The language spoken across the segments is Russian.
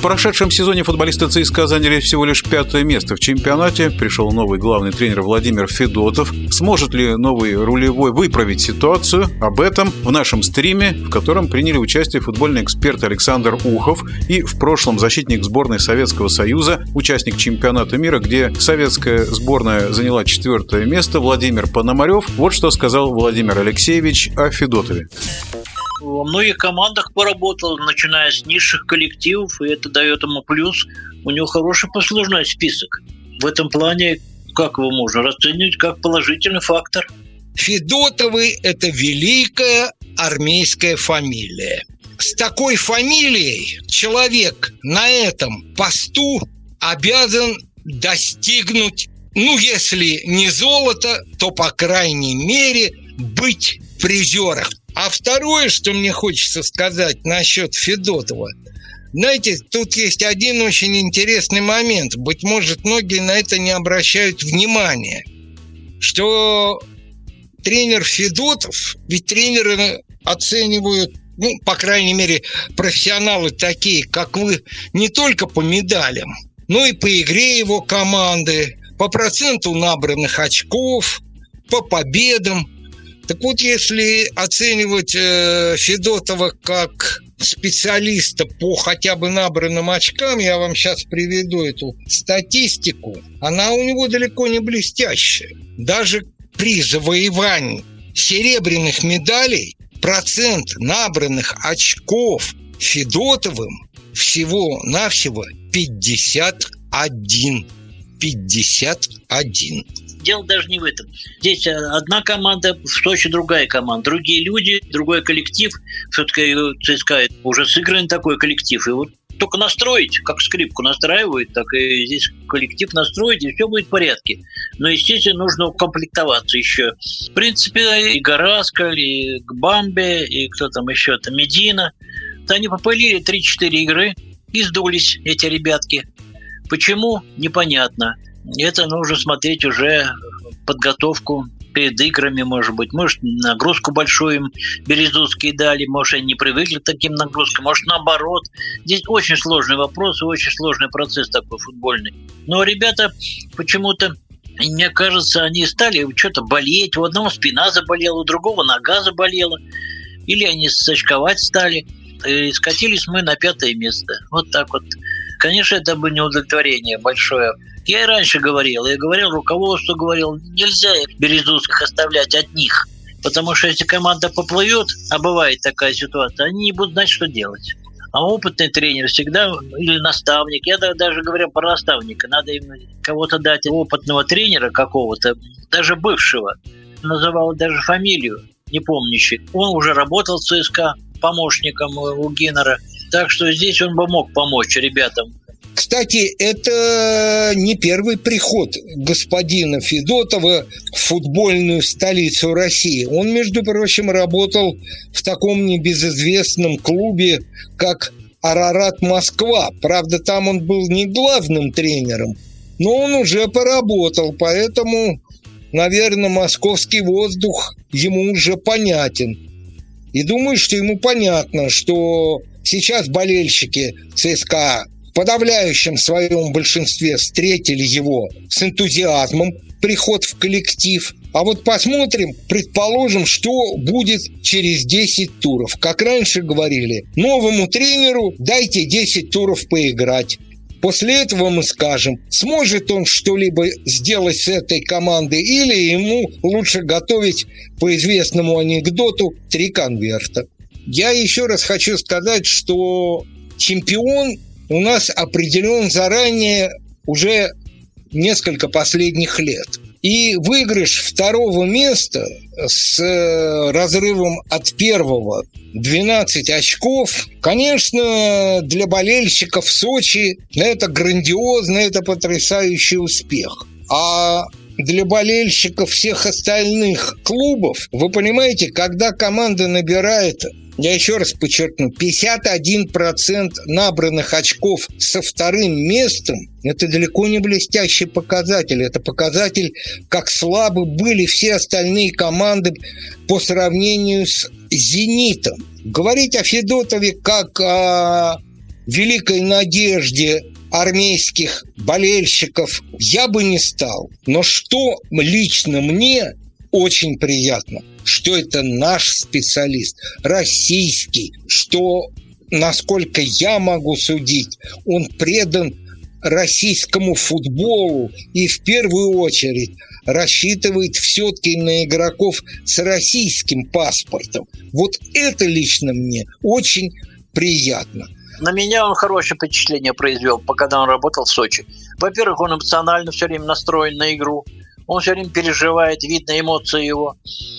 В прошедшем сезоне футболисты ЦСКА заняли всего лишь пятое место в чемпионате. Пришел новый главный тренер Владимир Федотов. Сможет ли новый рулевой выправить ситуацию? Об этом в нашем стриме, в котором приняли участие футбольный эксперт Александр Ухов и в прошлом защитник сборной Советского Союза, участник чемпионата мира, где советская сборная заняла четвертое место, Владимир Пономарев. Вот что сказал Владимир Алексеевич о Федотове во многих командах поработал, начиная с низших коллективов, и это дает ему плюс. У него хороший послужной список. В этом плане, как его можно расценивать, как положительный фактор. Федотовы – это великая армейская фамилия. С такой фамилией человек на этом посту обязан достигнуть, ну, если не золото, то, по крайней мере, быть призером. А второе, что мне хочется сказать насчет Федотова. Знаете, тут есть один очень интересный момент. Быть может, многие на это не обращают внимания. Что тренер Федотов, ведь тренеры оценивают ну, по крайней мере, профессионалы такие, как вы, не только по медалям, но и по игре его команды, по проценту набранных очков, по победам. Так вот, если оценивать э, Федотова как специалиста по хотя бы набранным очкам, я вам сейчас приведу эту статистику, она у него далеко не блестящая. Даже при завоевании серебряных медалей процент набранных очков Федотовым всего-навсего 51. 51 дело даже не в этом. Здесь э, одна команда, в Сочи другая команда, другие люди, другой коллектив. Все-таки ЦСКА уже сыгран такой коллектив. И вот только настроить, как скрипку настраивают, так и здесь коллектив настроить, и все будет в порядке. Но, естественно, нужно укомплектоваться еще. В принципе, и Гараскаль, и Гбамбе, и кто там еще, это Медина. Они попылили 3-4 игры и сдулись, эти ребятки. Почему? Непонятно это нужно смотреть уже подготовку перед играми, может быть. Может, нагрузку большую им Березутские дали, может, они не привыкли к таким нагрузкам, может, наоборот. Здесь очень сложный вопрос и очень сложный процесс такой футбольный. Но ребята почему-то мне кажется, они стали что-то болеть. У одного спина заболела, у другого нога заболела. Или они сочковать стали. И скатились мы на пятое место. Вот так вот. Конечно, это бы не удовлетворение большое. Я и раньше говорил, я говорил, руководство говорил, нельзя Березутских оставлять одних. Потому что если команда поплывет, а бывает такая ситуация, они не будут знать, что делать. А опытный тренер всегда, или наставник, я даже говорю про наставника, надо им кого-то дать опытного тренера какого-то, даже бывшего, называл даже фамилию, не помнящий. Он уже работал в ЦСКА помощником у Геннера, так что здесь он бы мог помочь ребятам кстати, это не первый приход господина Федотова в футбольную столицу России. Он, между прочим, работал в таком небезызвестном клубе, как Арарат Москва. Правда, там он был не главным тренером, но он уже поработал, поэтому, наверное, московский воздух ему уже понятен. И думаю, что ему понятно, что сейчас болельщики ЦСКА в подавляющем своем большинстве встретили его с энтузиазмом, приход в коллектив. А вот посмотрим, предположим, что будет через 10 туров. Как раньше говорили, новому тренеру дайте 10 туров поиграть. После этого мы скажем, сможет он что-либо сделать с этой командой или ему лучше готовить по известному анекдоту три конверта. Я еще раз хочу сказать, что чемпион у нас определен заранее уже несколько последних лет. И выигрыш второго места с э, разрывом от первого 12 очков, конечно, для болельщиков Сочи это грандиозно, это потрясающий успех. А для болельщиков всех остальных клубов, вы понимаете, когда команда набирает я еще раз подчеркну, 51% набранных очков со вторым местом – это далеко не блестящий показатель. Это показатель, как слабы были все остальные команды по сравнению с «Зенитом». Говорить о Федотове как о великой надежде армейских болельщиков я бы не стал. Но что лично мне очень приятно, что это наш специалист, российский, что, насколько я могу судить, он предан российскому футболу и в первую очередь рассчитывает все-таки на игроков с российским паспортом. Вот это лично мне очень приятно. На меня он хорошее впечатление произвел, пока он работал в Сочи. Во-первых, он эмоционально все время настроен на игру. Он все время переживает, видно эмоции его.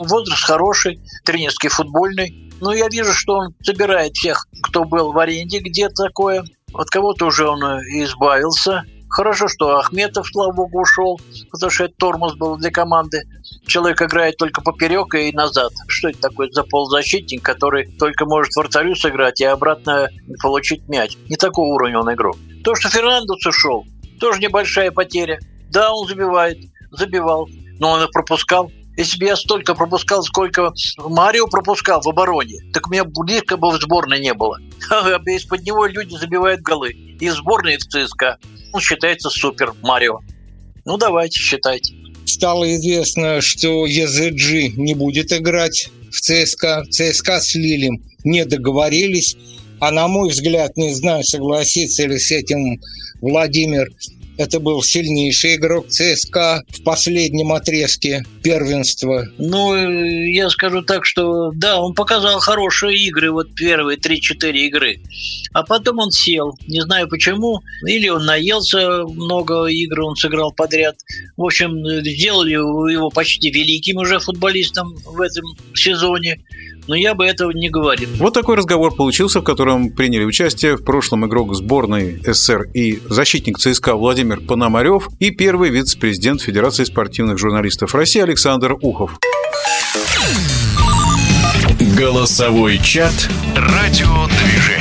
Возраст хороший, тренерский футбольный. Но я вижу, что он собирает всех, кто был в аренде, где такое. От кого-то уже он избавился. Хорошо, что Ахметов, слава богу, ушел, потому что это тормоз был для команды. Человек играет только поперек и назад. Что это такое за полузащитник, который только может вратарю сыграть и обратно получить мяч? Не такого уровня он игрок. То, что Фернандес ушел, тоже небольшая потеря. Да, он забивает, забивал, но он их пропускал. Если бы я столько пропускал, сколько Марио пропускал в обороне, так у меня близко бы в сборной не было. Из-под него люди забивают голы. И в сборной, в ЦСКА он считается супер Марио. Ну, давайте, считайте. Стало известно, что ЕЗГ не будет играть в ЦСКА. ЦСКА с Лилем не договорились. А на мой взгляд, не знаю, согласится ли с этим Владимир, это был сильнейший игрок ЦСКА в последнем отрезке первенства. Ну, я скажу так, что да, он показал хорошие игры, вот первые 3-4 игры. А потом он сел, не знаю почему, или он наелся, много игр он сыграл подряд. В общем, сделали его почти великим уже футболистом в этом сезоне но я бы этого не говорил. Вот такой разговор получился, в котором приняли участие в прошлом игрок сборной СССР и защитник ЦСКА Владимир Пономарев и первый вице-президент Федерации спортивных журналистов России Александр Ухов. Голосовой чат «Радиодвижение».